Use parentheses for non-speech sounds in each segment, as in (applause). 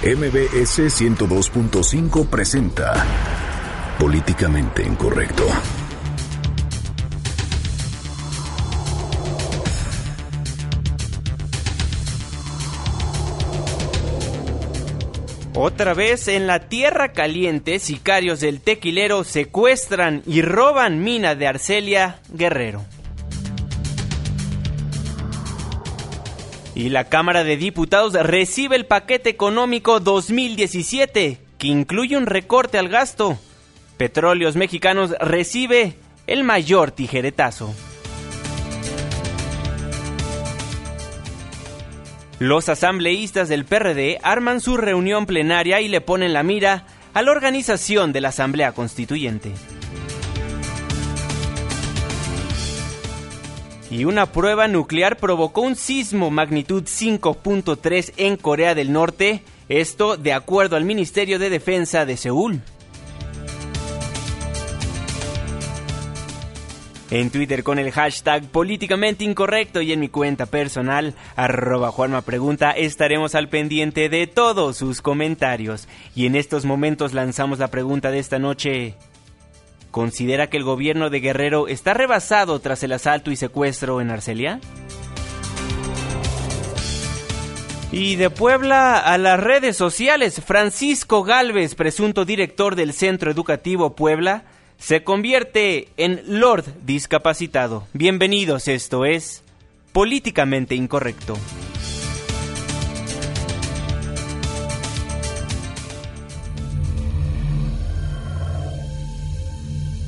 MBS 102.5 presenta Políticamente Incorrecto. Otra vez en la Tierra Caliente, sicarios del tequilero secuestran y roban mina de Arcelia Guerrero. Y la Cámara de Diputados recibe el paquete económico 2017, que incluye un recorte al gasto. Petróleos Mexicanos recibe el mayor tijeretazo. Los asambleístas del PRD arman su reunión plenaria y le ponen la mira a la organización de la Asamblea Constituyente. Y una prueba nuclear provocó un sismo magnitud 5.3 en Corea del Norte, esto de acuerdo al Ministerio de Defensa de Seúl. En Twitter con el hashtag políticamente incorrecto y en mi cuenta personal, arroba Juanma Pregunta, estaremos al pendiente de todos sus comentarios. Y en estos momentos lanzamos la pregunta de esta noche. ¿Considera que el gobierno de Guerrero está rebasado tras el asalto y secuestro en Arcelia? Y de Puebla a las redes sociales, Francisco Galvez, presunto director del Centro Educativo Puebla, se convierte en Lord discapacitado. Bienvenidos, esto es Políticamente Incorrecto.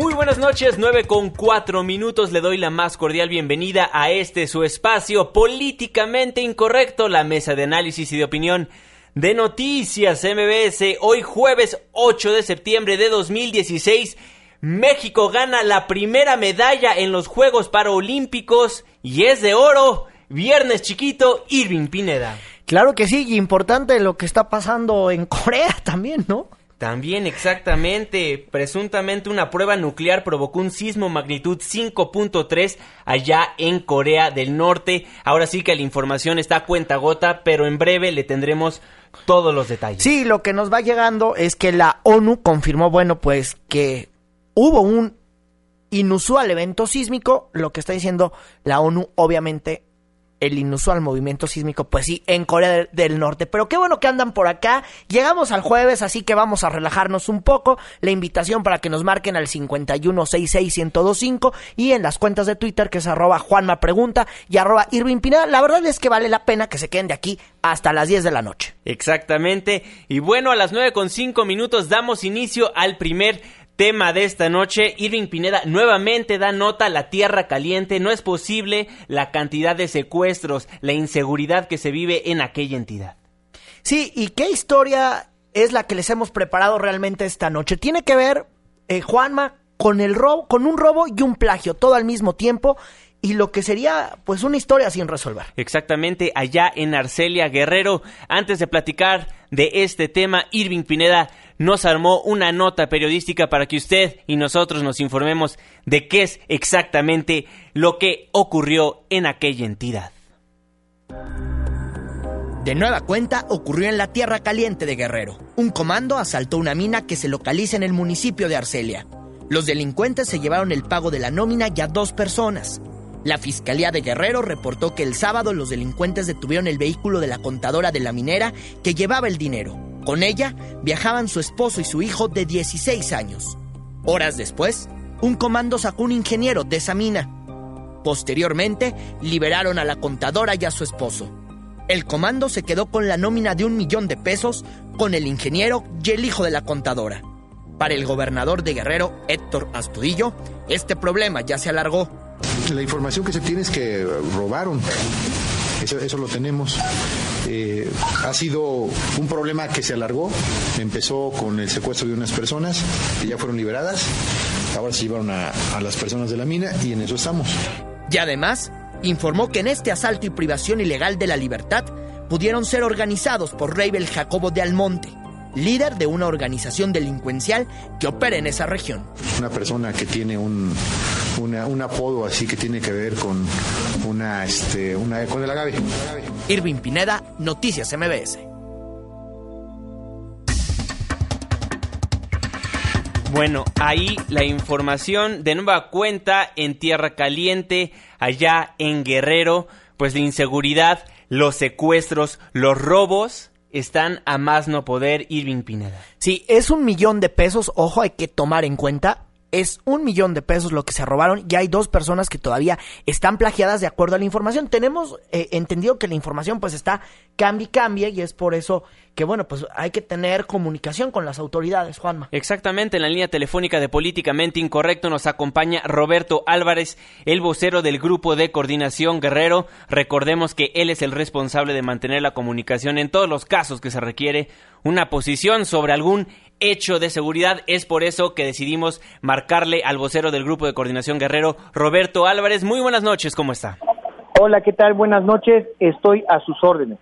Muy buenas noches, 9 con 4 minutos. Le doy la más cordial bienvenida a este su espacio políticamente incorrecto, la mesa de análisis y de opinión de Noticias MBS. Hoy jueves 8 de septiembre de 2016. México gana la primera medalla en los Juegos Paralímpicos y es de oro. Viernes chiquito, Irving Pineda. Claro que sí, y importante lo que está pasando en Corea (laughs) también, ¿no? También exactamente, presuntamente una prueba nuclear provocó un sismo magnitud 5.3 allá en Corea del Norte. Ahora sí que la información está a cuenta gota, pero en breve le tendremos todos los detalles. Sí, lo que nos va llegando es que la ONU confirmó, bueno, pues que hubo un inusual evento sísmico, lo que está diciendo la ONU, obviamente el inusual movimiento sísmico, pues sí, en Corea del Norte. Pero qué bueno que andan por acá. Llegamos al jueves, así que vamos a relajarnos un poco. La invitación para que nos marquen al 5166125 y en las cuentas de Twitter que es arroba Juanma Pregunta y arroba Irving Pineda. La verdad es que vale la pena que se queden de aquí hasta las 10 de la noche. Exactamente. Y bueno, a las 9 con 5 minutos damos inicio al primer tema de esta noche. Irving Pineda nuevamente da nota a la tierra caliente. No es posible la cantidad de secuestros, la inseguridad que se vive en aquella entidad. Sí, ¿y qué historia es la que les hemos preparado realmente esta noche? Tiene que ver, eh, Juanma, con el robo, con un robo y un plagio, todo al mismo tiempo y lo que sería pues una historia sin resolver. Exactamente, allá en Arcelia Guerrero. Antes de platicar de este tema, Irving Pineda nos armó una nota periodística para que usted y nosotros nos informemos de qué es exactamente lo que ocurrió en aquella entidad. De nueva cuenta ocurrió en la Tierra Caliente de Guerrero. Un comando asaltó una mina que se localiza en el municipio de Arcelia. Los delincuentes se llevaron el pago de la nómina y a dos personas. La Fiscalía de Guerrero reportó que el sábado los delincuentes detuvieron el vehículo de la contadora de la minera que llevaba el dinero. Con ella viajaban su esposo y su hijo de 16 años. Horas después, un comando sacó un ingeniero de esa mina. Posteriormente, liberaron a la contadora y a su esposo. El comando se quedó con la nómina de un millón de pesos con el ingeniero y el hijo de la contadora. Para el gobernador de Guerrero, Héctor Astudillo, este problema ya se alargó la información que se tiene es que robaron Eso, eso lo tenemos. Eh, ha sido un problema que se alargó. Empezó con el secuestro de unas personas que ya fueron liberadas. Ahora se llevaron a, a las personas de la mina y en eso estamos. Y además, informó que en este asalto y privación ilegal de la libertad pudieron ser organizados por Reibel Jacobo de Almonte, líder de una organización delincuencial que opera en esa región. Una persona que tiene un, una- un apodo así que tiene que ver con una, este, una, con el agave. Irving Pineda, Noticias MBS. Bueno, ahí la información de nueva cuenta en Tierra Caliente, allá en Guerrero, pues la inseguridad, los secuestros, los robos están a más no poder Irving Pineda. Sí, es un millón de pesos, ojo, hay que tomar en cuenta. Es un millón de pesos lo que se robaron y hay dos personas que todavía están plagiadas de acuerdo a la información. Tenemos eh, entendido que la información pues está cambie y cambie y es por eso que bueno, pues hay que tener comunicación con las autoridades, Juanma. Exactamente, en la línea telefónica de Políticamente Incorrecto nos acompaña Roberto Álvarez, el vocero del Grupo de Coordinación Guerrero. Recordemos que él es el responsable de mantener la comunicación en todos los casos que se requiere una posición sobre algún hecho de seguridad. Es por eso que decidimos marcarle al vocero del Grupo de Coordinación Guerrero, Roberto Álvarez. Muy buenas noches, ¿cómo está? Hola, ¿qué tal? Buenas noches. Estoy a sus órdenes.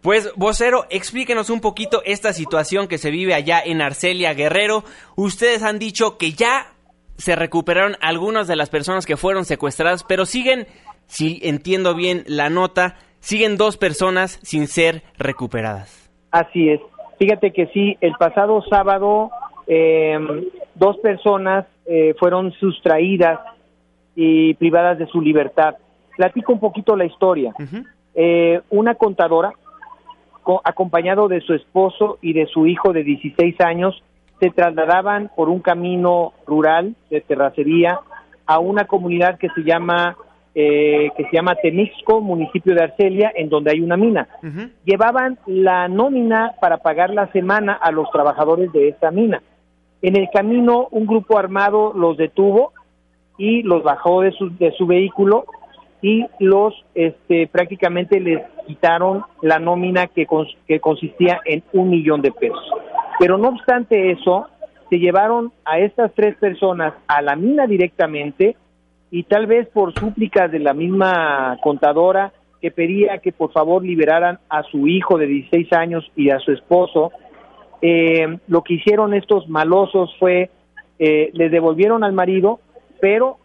Pues, vocero, explíquenos un poquito esta situación que se vive allá en Arcelia Guerrero. Ustedes han dicho que ya se recuperaron algunas de las personas que fueron secuestradas, pero siguen, si entiendo bien la nota, siguen dos personas sin ser recuperadas. Así es. Fíjate que sí, el pasado sábado eh, dos personas eh, fueron sustraídas y privadas de su libertad. Platico un poquito la historia. Eh, una contadora, co- acompañado de su esposo y de su hijo de 16 años, se trasladaban por un camino rural de terracería a una comunidad que se llama eh, que se llama Temixco, municipio de Arcelia, en donde hay una mina. Llevaban la nómina para pagar la semana a los trabajadores de esta mina. En el camino, un grupo armado los detuvo y los bajó de su, de su vehículo y los este, prácticamente les quitaron la nómina que, cons- que consistía en un millón de pesos. Pero no obstante eso, se llevaron a estas tres personas a la mina directamente y tal vez por súplicas de la misma contadora que pedía que por favor liberaran a su hijo de 16 años y a su esposo, eh, lo que hicieron estos malosos fue, eh, le devolvieron al marido, pero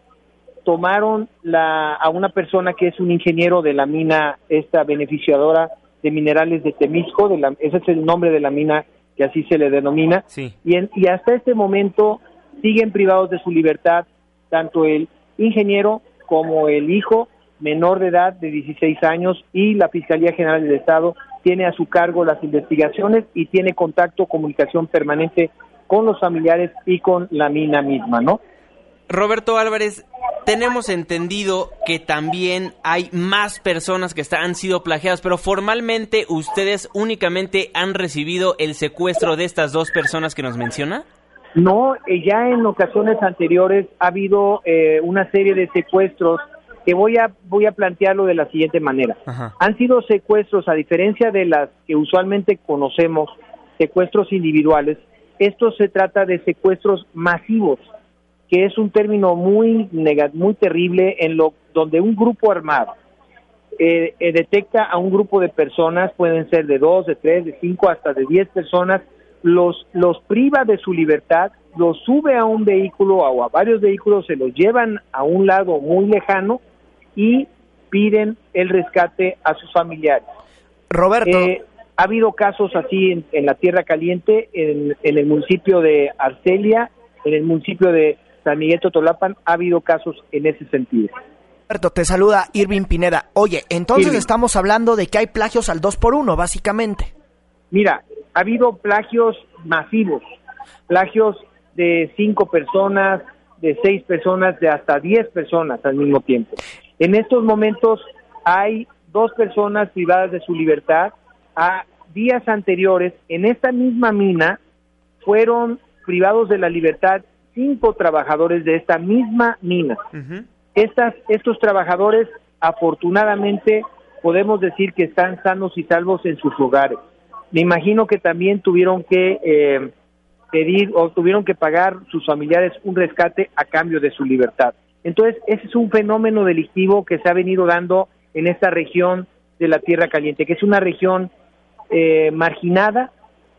tomaron la, a una persona que es un ingeniero de la mina, esta beneficiadora de minerales de Temisco, de la, ese es el nombre de la mina que así se le denomina, Sí. y, en- y hasta este momento siguen privados de su libertad tanto el ingeniero como el hijo menor de edad de 16 años y la Fiscalía General del Estado tiene a su cargo las investigaciones y tiene contacto, comunicación permanente con los familiares y con la mina misma, ¿no? Roberto Álvarez, tenemos entendido que también hay más personas que está- han sido plagiadas, pero formalmente ustedes únicamente han recibido el secuestro de estas dos personas que nos menciona. No, eh, ya en ocasiones anteriores ha habido eh, una serie de secuestros que voy a voy a plantearlo de la siguiente manera. Ajá. Han sido secuestros a diferencia de las que usualmente conocemos, secuestros individuales. Esto se trata de secuestros masivos, que es un término muy muy terrible en lo donde un grupo armado eh, eh, detecta a un grupo de personas, pueden ser de dos, de tres, de cinco, hasta de diez personas, los, los priva de su libertad, los sube a un vehículo o a varios vehículos, se los llevan a un lado muy lejano y piden el rescate a sus familiares. Roberto, Eh, ha habido casos así en, en la Tierra Caliente, en, en el municipio de Arcelia, en el municipio de San Miguel Totolapan, ha habido casos en ese sentido. Roberto, te saluda Irving Pineda. Oye, entonces Irving. estamos hablando de que hay plagios al 2 por 1 básicamente. Mira, ha habido plagios masivos, plagios de cinco personas, de seis personas, de hasta diez personas al mismo tiempo. En estos momentos hay dos personas privadas de su libertad. A días anteriores, en esta misma mina, fueron privados de la libertad cinco trabajadores de esta misma mina. Estas, estos trabajadores afortunadamente podemos decir que están sanos y salvos en sus hogares. Me imagino que también tuvieron que eh, pedir o tuvieron que pagar sus familiares un rescate a cambio de su libertad. Entonces, ese es un fenómeno delictivo que se ha venido dando en esta región de la Tierra Caliente, que es una región eh, marginada,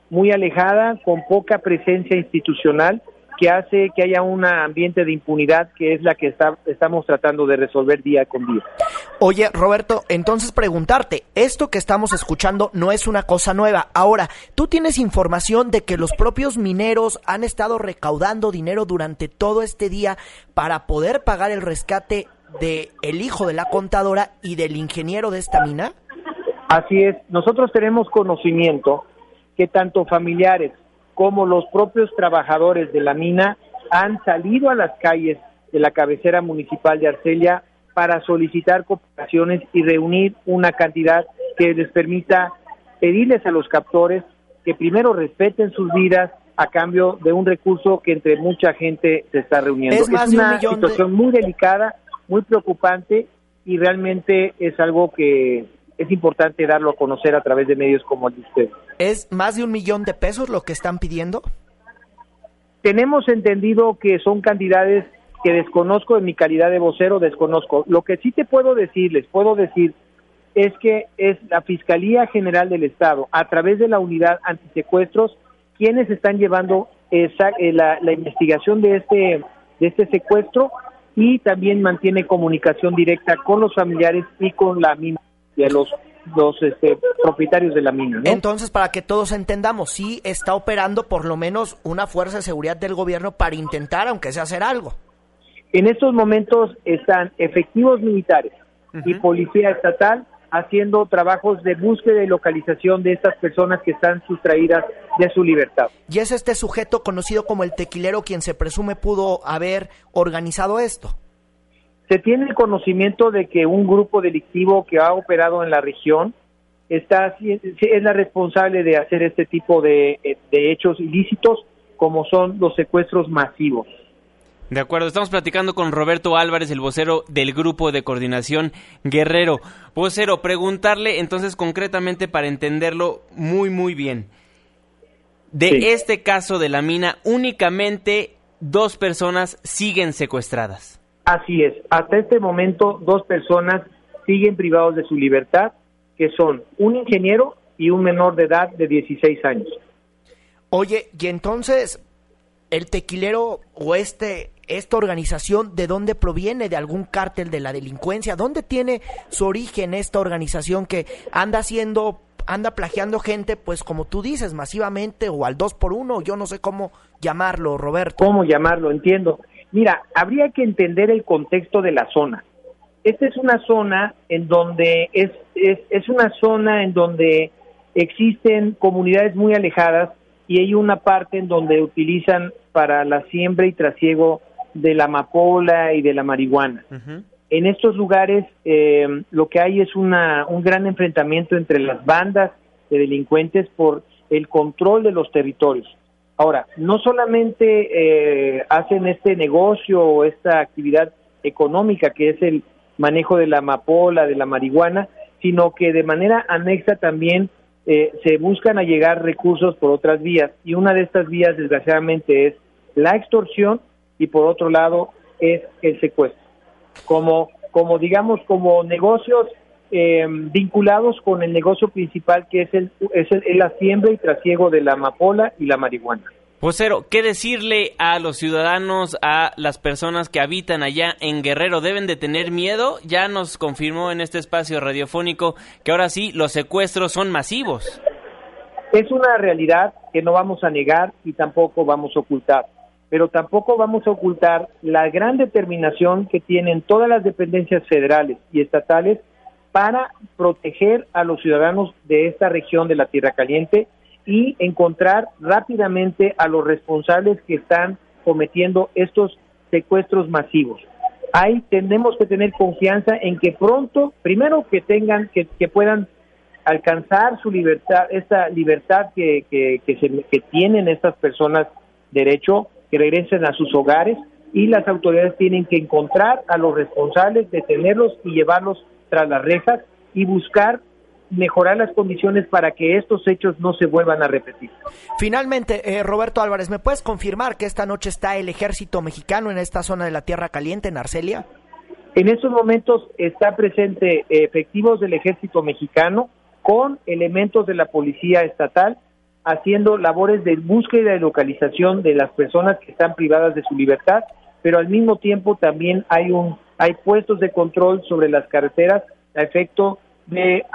muy alejada, con poca presencia institucional, que hace que haya un ambiente de impunidad que es la que está, estamos tratando de resolver día con día. Oye, Roberto, entonces preguntarte, esto que estamos escuchando no es una cosa nueva. Ahora, ¿tú tienes información de que los propios mineros han estado recaudando dinero durante todo este día para poder pagar el rescate de el hijo de la contadora y del ingeniero de esta mina? Así es, nosotros tenemos conocimiento que tanto familiares como los propios trabajadores de la mina han salido a las calles de la cabecera municipal de Arcelia para solicitar cooperaciones y reunir una cantidad que les permita pedirles a los captores que primero respeten sus vidas a cambio de un recurso que entre mucha gente se está reuniendo. Es, una situación muy delicada, muy preocupante y realmente es algo que es importante darlo a conocer a través de medios como el de ustedes. ¿Es más de un millón de pesos lo que están pidiendo? Tenemos entendido que son cantidades que desconozco en mi calidad de vocero, desconozco. Lo que sí te puedo decir, les puedo decir, es que es la Fiscalía General del Estado, a través de la unidad antisecuestros, quienes están llevando esa, eh, la, investigación de este, de este secuestro y también mantiene comunicación directa con los familiares y con la misma de los los este, propietarios de la mina. Entonces, para que todos entendamos, sí está operando por lo menos una fuerza de seguridad del gobierno para intentar, aunque sea hacer algo. En estos momentos están efectivos militares y policía estatal haciendo trabajos de búsqueda y localización de estas personas que están sustraídas de su libertad. ¿Y es este sujeto conocido como el tequilero quien se presume pudo haber organizado esto? Se tiene el conocimiento de que un grupo delictivo que ha operado en la región está es la responsable de hacer este tipo de, de hechos ilícitos como son los secuestros masivos. De acuerdo, estamos platicando con Roberto Álvarez, el vocero del Grupo de Coordinación Guerrero. Vocero, preguntarle entonces concretamente para entenderlo muy, muy bien. De este caso de la mina, únicamente dos personas siguen secuestradas. Así es, hasta este momento dos personas siguen privados de su libertad, que son un ingeniero y un menor de edad de 16 años. Oye, y entonces, ¿el tequilero o este, esta organización de dónde proviene? ¿De algún cártel de la delincuencia? ¿Dónde tiene su origen esta organización que anda haciendo, anda plagiando gente, pues como tú dices, masivamente o al dos por uno? Yo no sé cómo llamarlo, Roberto. ¿Cómo llamarlo? Entiendo. Mira, habría que entender el contexto de la zona. Esta es una zona en donde es, es, es una zona en donde existen comunidades muy alejadas y hay una parte en donde utilizan para la siembra y trasiego de la amapola y de la marihuana. En estos lugares eh, lo que hay es una, un gran enfrentamiento entre las bandas de delincuentes por el control de los territorios. Ahora, no solamente eh, hacen este negocio o esta actividad económica que es el manejo de la amapola, de la marihuana, sino que de manera anexa también eh, se buscan allegar recursos por otras vías. Y una de estas vías desgraciadamente es la extorsión y por otro lado es el secuestro. Como como digamos como negocios eh, vinculados con el negocio principal que es el, es el, la siembra y trasiego de la amapola y la marihuana. Vocero, ¿qué decirle a los ciudadanos, a las personas que habitan allá en Guerrero? ¿Deben de tener miedo? Ya nos confirmó en este espacio radiofónico que ahora sí los secuestros son masivos. Es una realidad que no vamos a negar y tampoco vamos a ocultar, pero tampoco vamos a ocultar la gran determinación que tienen todas las dependencias federales y estatales para proteger a los ciudadanos de esta región de la Tierra Caliente y encontrar rápidamente a los responsables que están cometiendo estos secuestros masivos. Ahí tenemos que tener confianza en que pronto, primero que tengan, que, puedan alcanzar su libertad, esta libertad que, que, que, se, que tienen estas personas derecho, que regresen a sus hogares y las autoridades tienen que encontrar a los responsables, detenerlos y llevarlos tras las rejas y buscar mejorar las condiciones para que estos hechos no se vuelvan a repetir. Finalmente, eh, Roberto Álvarez, ¿me puedes confirmar que esta noche está el ejército mexicano en esta zona de la Tierra Caliente, en Arcelia? En estos momentos está presente efectivos del ejército mexicano con elementos de la policía estatal haciendo labores de búsqueda y localización de las personas que están privadas de su libertad, pero al mismo tiempo también hay un hay puestos de control sobre las carreteras a efecto de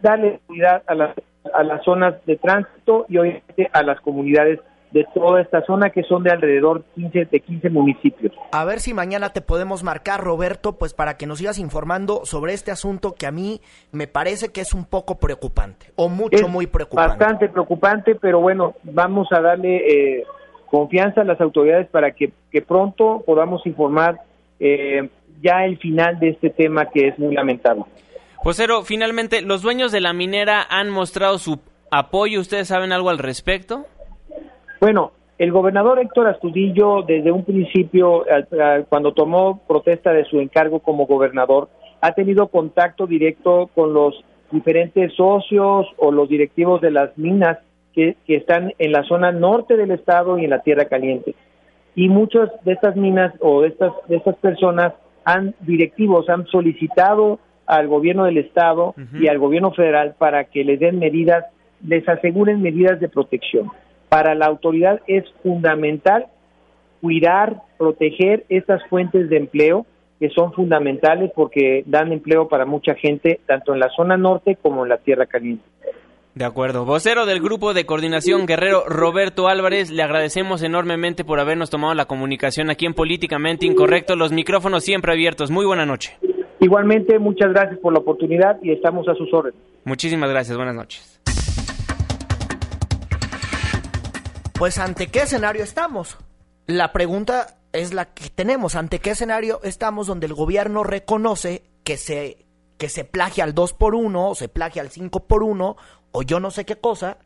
darle seguridad a las, a las zonas de tránsito y obviamente a las comunidades de toda esta zona que son de alrededor 15, de 15 municipios. A ver si mañana te podemos marcar, Roberto, pues para que nos sigas informando sobre este asunto que a mí me parece que es un poco preocupante, o mucho, muy preocupante. Bastante preocupante, pero bueno, vamos a darle eh, confianza a las autoridades para que, que pronto podamos informar eh, ya el final de este tema que es muy lamentable. Josero, finalmente, ¿los dueños de la minera han mostrado su apoyo? ¿Ustedes saben algo al respecto? Bueno, el gobernador Héctor Astudillo, desde un principio, cuando tomó protesta de su encargo como gobernador, ha tenido contacto directo con los diferentes socios o los directivos de las minas que, están en la zona norte del estado y en la Tierra Caliente. Y muchas de estas minas o de estas, de estas personas han directivos, han solicitado al gobierno del estado y al gobierno federal para que les den medidas, les aseguren medidas de protección. Para la autoridad es fundamental cuidar, proteger estas fuentes de empleo que son fundamentales porque dan empleo para mucha gente, tanto en la zona norte como en la Tierra Caliente. De acuerdo. Vocero del Grupo de Coordinación Guerrero, Roberto Álvarez, le agradecemos enormemente por habernos tomado la comunicación aquí en Políticamente Incorrecto. Los micrófonos siempre abiertos. Muy buena noche. Igualmente, muchas gracias por la oportunidad y estamos a sus órdenes. Muchísimas gracias, buenas noches. Pues ante qué escenario estamos? La pregunta es la que tenemos, ante qué escenario estamos donde el gobierno reconoce que se que se plagia al 2 por 1 o se plagia al 5 por 1 o yo no sé qué cosa.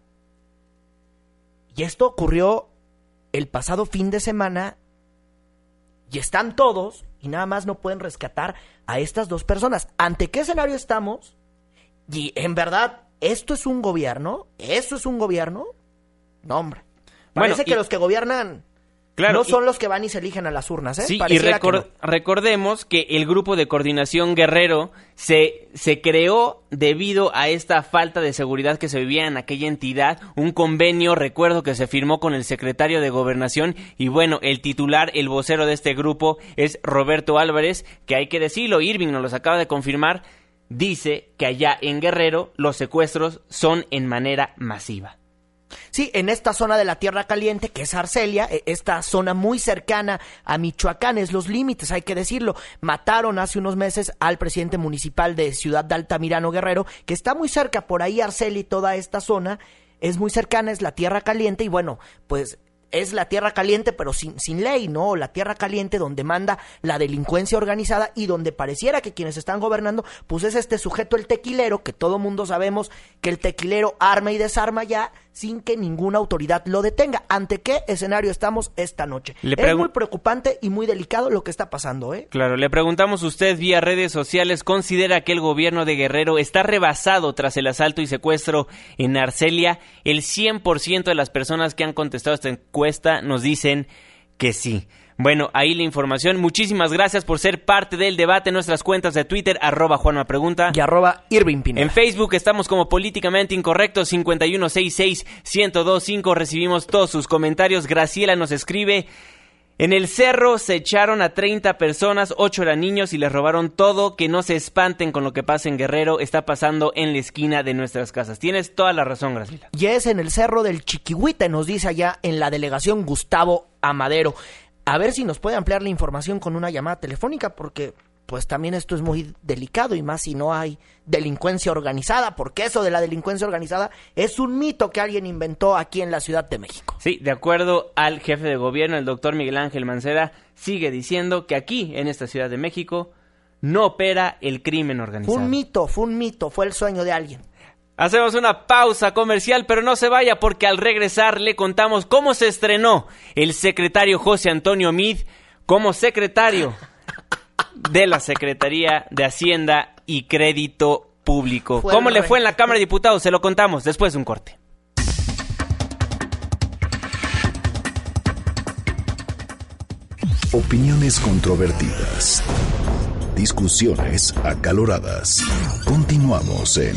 Y esto ocurrió el pasado fin de semana y están todos y nada más no pueden rescatar a estas dos personas. ¿Ante qué escenario estamos? Y en verdad, ¿esto es un gobierno? ¿Eso es un gobierno? No, hombre. Parece que los que gobiernan Claro, no son los que van y se eligen a las urnas, ¿eh? Sí, y recordemos que el grupo de coordinación guerrero se, se creó debido a esta falta de seguridad que se vivía en aquella entidad. Un convenio, recuerdo que se firmó con el secretario de gobernación y bueno, el titular, el vocero de este grupo es Roberto Álvarez, que hay que decirlo, Irving nos los acaba de confirmar, dice que allá en Guerrero los secuestros son en manera masiva. Sí, en esta zona de la Tierra Caliente, que es Arcelia, e, esta zona muy cercana a Michoacán, es los límites, hay que decirlo. Mataron hace unos meses al presidente municipal de Ciudad de Altamirano Guerrero, que está muy cerca, por ahí Arcelia y toda esta zona es muy cercana, es la Tierra Caliente, y bueno, pues es la tierra caliente, pero sin, sin ley, ¿no? La tierra caliente donde manda la delincuencia organizada y donde pareciera que quienes están gobernando, pues es este sujeto, el tequilero, que todo mundo sabemos que el tequilero arma y desarma ya sin que ninguna autoridad lo detenga. ¿Ante qué escenario estamos esta noche? es muy preocupante y muy delicado lo que está pasando, ¿eh? Claro, le preguntamos usted vía redes sociales, ¿considera que el gobierno de Guerrero está rebasado tras el asalto y secuestro en Arcelia? El 100% de las personas que han contestado esta encuesta nos dicen que sí. Bueno, ahí la información. Muchísimas gracias por ser parte del debate en nuestras cuentas de Twitter, arroba Juanma Pregunta. Y arroba Irving En Facebook estamos como Políticamente Incorrecto 5166125. Recibimos todos sus comentarios. Graciela nos escribe. En el cerro se echaron a 30 personas, 8 eran niños y les robaron todo. Que no se espanten con lo que pasa en Guerrero, está pasando en la esquina de nuestras casas. Tienes toda la razón, Graciela. Y es en el cerro del Chiquihuite, nos dice allá en la delegación Gustavo Amadero a ver si nos puede ampliar la información con una llamada telefónica, porque pues también esto es muy delicado y más si no hay delincuencia organizada, porque eso de la delincuencia organizada es un mito que alguien inventó aquí en la Ciudad de México. Sí, de acuerdo al jefe de gobierno, el doctor Miguel Ángel Mancera, sigue diciendo que aquí, en esta Ciudad de México, no opera el crimen organizado. Fue un mito, fue un mito, fue el sueño de alguien. Hacemos una pausa comercial, pero no se vaya porque al regresar le contamos cómo se estrenó el secretario José Antonio Mid como secretario de la Secretaría de Hacienda y Crédito público. ¿Cómo le fue en la Cámara de Diputados? Se lo contamos después de un corte. Opiniones controvertidas. Discusiones acaloradas. Continuamos en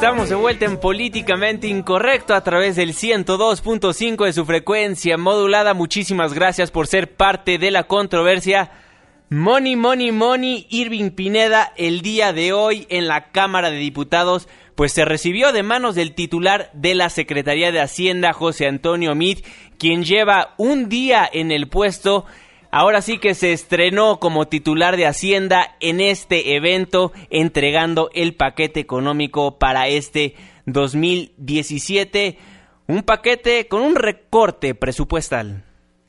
Estamos de vuelta en Políticamente Incorrecto a través del 102.5 de su frecuencia modulada. Muchísimas gracias por ser parte de la controversia. Money, money, money, Irving Pineda, el día de hoy en la Cámara de Diputados, pues se recibió de manos del titular de la Secretaría de Hacienda, José Antonio Mit, quien lleva un día en el puesto Ahora sí que se estrenó como titular de Hacienda en este evento, entregando el paquete económico para este 2017. Un paquete con un recorte presupuestal.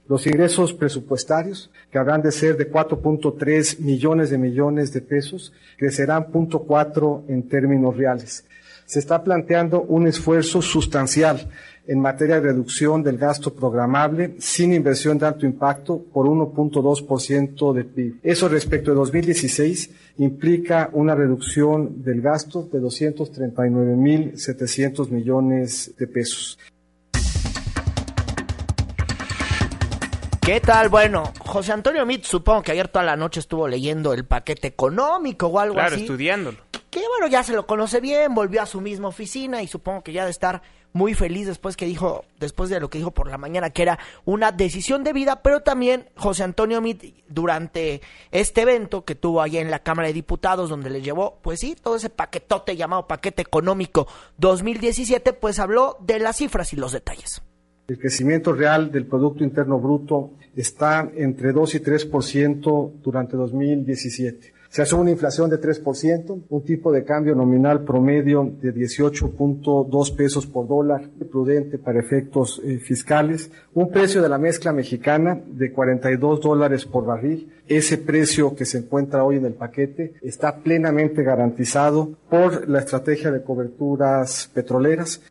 Los ingresos presupuestarios, que habrán de ser de 4.3 millones de millones de pesos, crecerán 0.4 en términos reales. Se está planteando un esfuerzo sustancial en materia de reducción del gasto programable sin inversión de alto impacto por 1.2% de PIB. Eso respecto de 2016 implica una reducción del gasto de 239.700 millones de pesos. ¿Qué tal? Bueno, José Antonio Mit, supongo que ayer toda la noche estuvo leyendo el paquete económico o algo así. Claro, estudiándolo. Que bueno, ya se lo conoce bien, volvió a su misma oficina y supongo que ya de estar muy feliz después que dijo, después de lo que dijo por la mañana, que era una decisión de vida, pero también José Antonio Mit, durante este evento que tuvo allá en la Cámara de Diputados, donde le llevó, pues sí, todo ese paquetote llamado paquete económico 2017, pues habló de las cifras y los detalles. El crecimiento real del Producto Interno Bruto está entre 2 y 3% durante 2017 se hace una inflación de 3%, un tipo de cambio nominal promedio de 18.2 pesos por dólar, prudente para efectos eh, fiscales, un precio de la mezcla mexicana de 42 dólares por barril. Ese precio que se encuentra hoy en el paquete está plenamente garantizado por la estrategia de coberturas petroleras.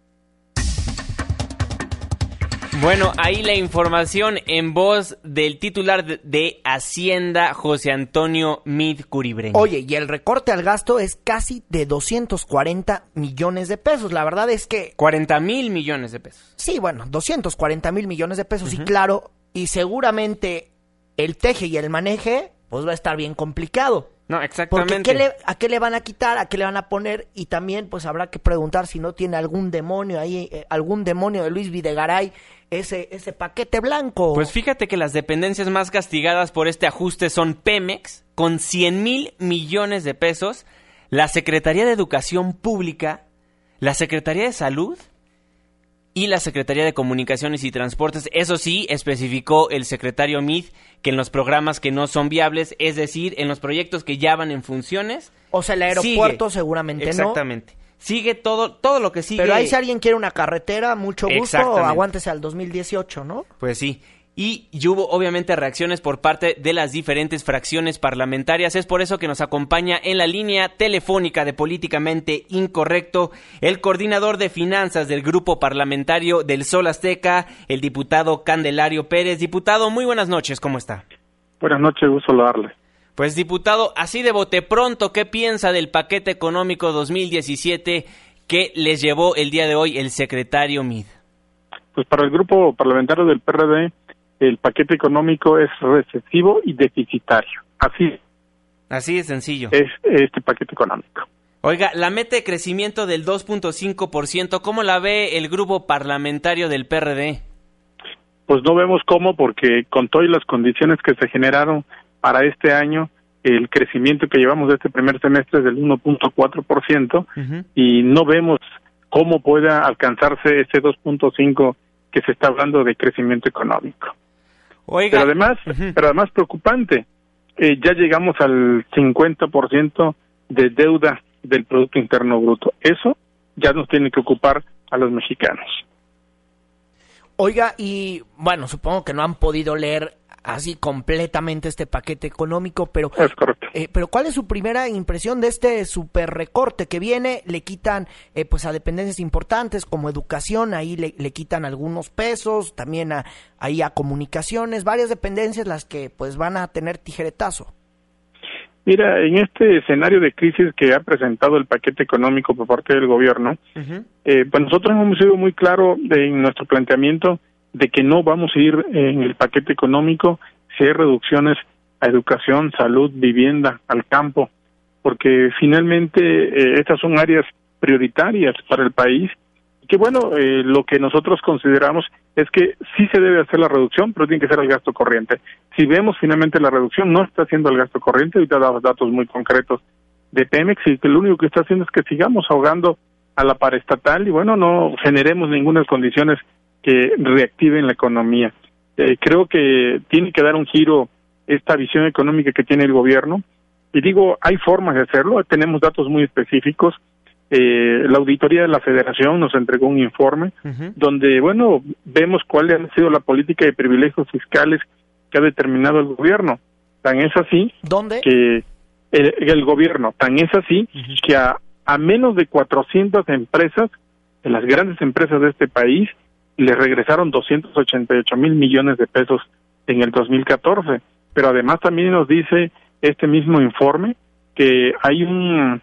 Bueno, ahí la información en voz del titular de Hacienda, José Antonio Mid Curibreño. Oye, y el recorte al gasto es casi de 240 millones de pesos. La verdad es que... 40 mil millones de pesos. Sí, bueno, 240 mil millones de pesos. Y claro, y seguramente el teje y el maneje, pues va a estar bien complicado. No, exactamente. Porque ¿a qué le van a quitar? ¿A qué le van a poner? Y también pues habrá que preguntar si no tiene algún demonio ahí, eh, algún demonio de Luis Videgaray, ese, ese paquete blanco. Pues fíjate que las dependencias más castigadas por este ajuste son Pemex, con 100 mil millones de pesos, la Secretaría de Educación Pública, la Secretaría de Salud y la Secretaría de Comunicaciones y Transportes. Eso sí, especificó el secretario Mid que en los programas que no son viables, es decir, en los proyectos que ya van en funciones. O sea, el aeropuerto seguramente no. Exactamente. Sigue todo, todo lo que sigue. Pero ahí si alguien quiere una carretera, mucho gusto, aguántese al 2018, ¿no? Pues sí y, hubo obviamente reacciones por parte de las diferentes fracciones parlamentarias. Es por eso que nos acompaña en la línea telefónica de Políticamente Incorrecto el coordinador de finanzas del grupo parlamentario del Sol Azteca, el diputado Candelario Pérez. Diputado, muy buenas noches, ¿cómo está? Buenas noches, gusto saludarle. Pues diputado, así de bote pronto, ¿qué piensa del paquete económico 2017 que les llevó el día de hoy el secretario Mid? Pues para el grupo parlamentario del PRD el paquete económico es recesivo y deficitario. Así. Así de sencillo. Es este paquete económico. Oiga, la meta de crecimiento del 2.5%, ¿cómo la ve el grupo parlamentario del PRD? pues no vemos cómo, porque con todas las condiciones que se generaron para este año, el crecimiento que llevamos de este primer semestre es del 1.4% y no vemos cómo pueda alcanzarse ese 2.5 que se está hablando de crecimiento económico. Oiga. Pero además, pero además preocupante, eh, ya llegamos al 50% de deuda del Producto Interno Bruto. Eso ya nos tiene que ocupar a los mexicanos. Oiga, y bueno, supongo que no han podido leer así completamente este paquete económico, pero es correcto. Eh, pero ¿cuál es su primera impresión de este super recorte que viene? Le quitan eh, pues a dependencias importantes como educación, ahí le, le quitan algunos pesos, también a, ahí a comunicaciones, varias dependencias las que pues van a tener tijeretazo. Mira, en este escenario de crisis que ha presentado el paquete económico por parte del gobierno, eh, pues nosotros hemos sido muy claros en nuestro planteamiento de que no vamos a ir en el paquete económico si hay reducciones a educación, salud, vivienda, al campo, porque finalmente eh, estas son áreas prioritarias para el país que bueno, eh, lo que nosotros consideramos es que sí se debe hacer la reducción, pero tiene que ser el gasto corriente. Si vemos finalmente la reducción, no está haciendo el gasto corriente, ahorita damos datos muy concretos de Pemex y que lo único que está haciendo es que sigamos ahogando a la paraestatal y bueno, no generemos ninguna condiciones que reactiven la economía. Eh, creo que tiene que dar un giro esta visión económica que tiene el gobierno. Y digo, hay formas de hacerlo, tenemos datos muy específicos. Eh, la auditoría de la Federación nos entregó un informe donde, bueno, vemos cuál ha sido la política de privilegios fiscales que ha determinado el gobierno. Tan es así ¿Dónde? que el, gobierno, tan es así que a, a menos de 400 empresas, de las grandes empresas de este país, le regresaron 288 mil millones de pesos en el 2014. Pero además también nos dice este mismo informe que hay un,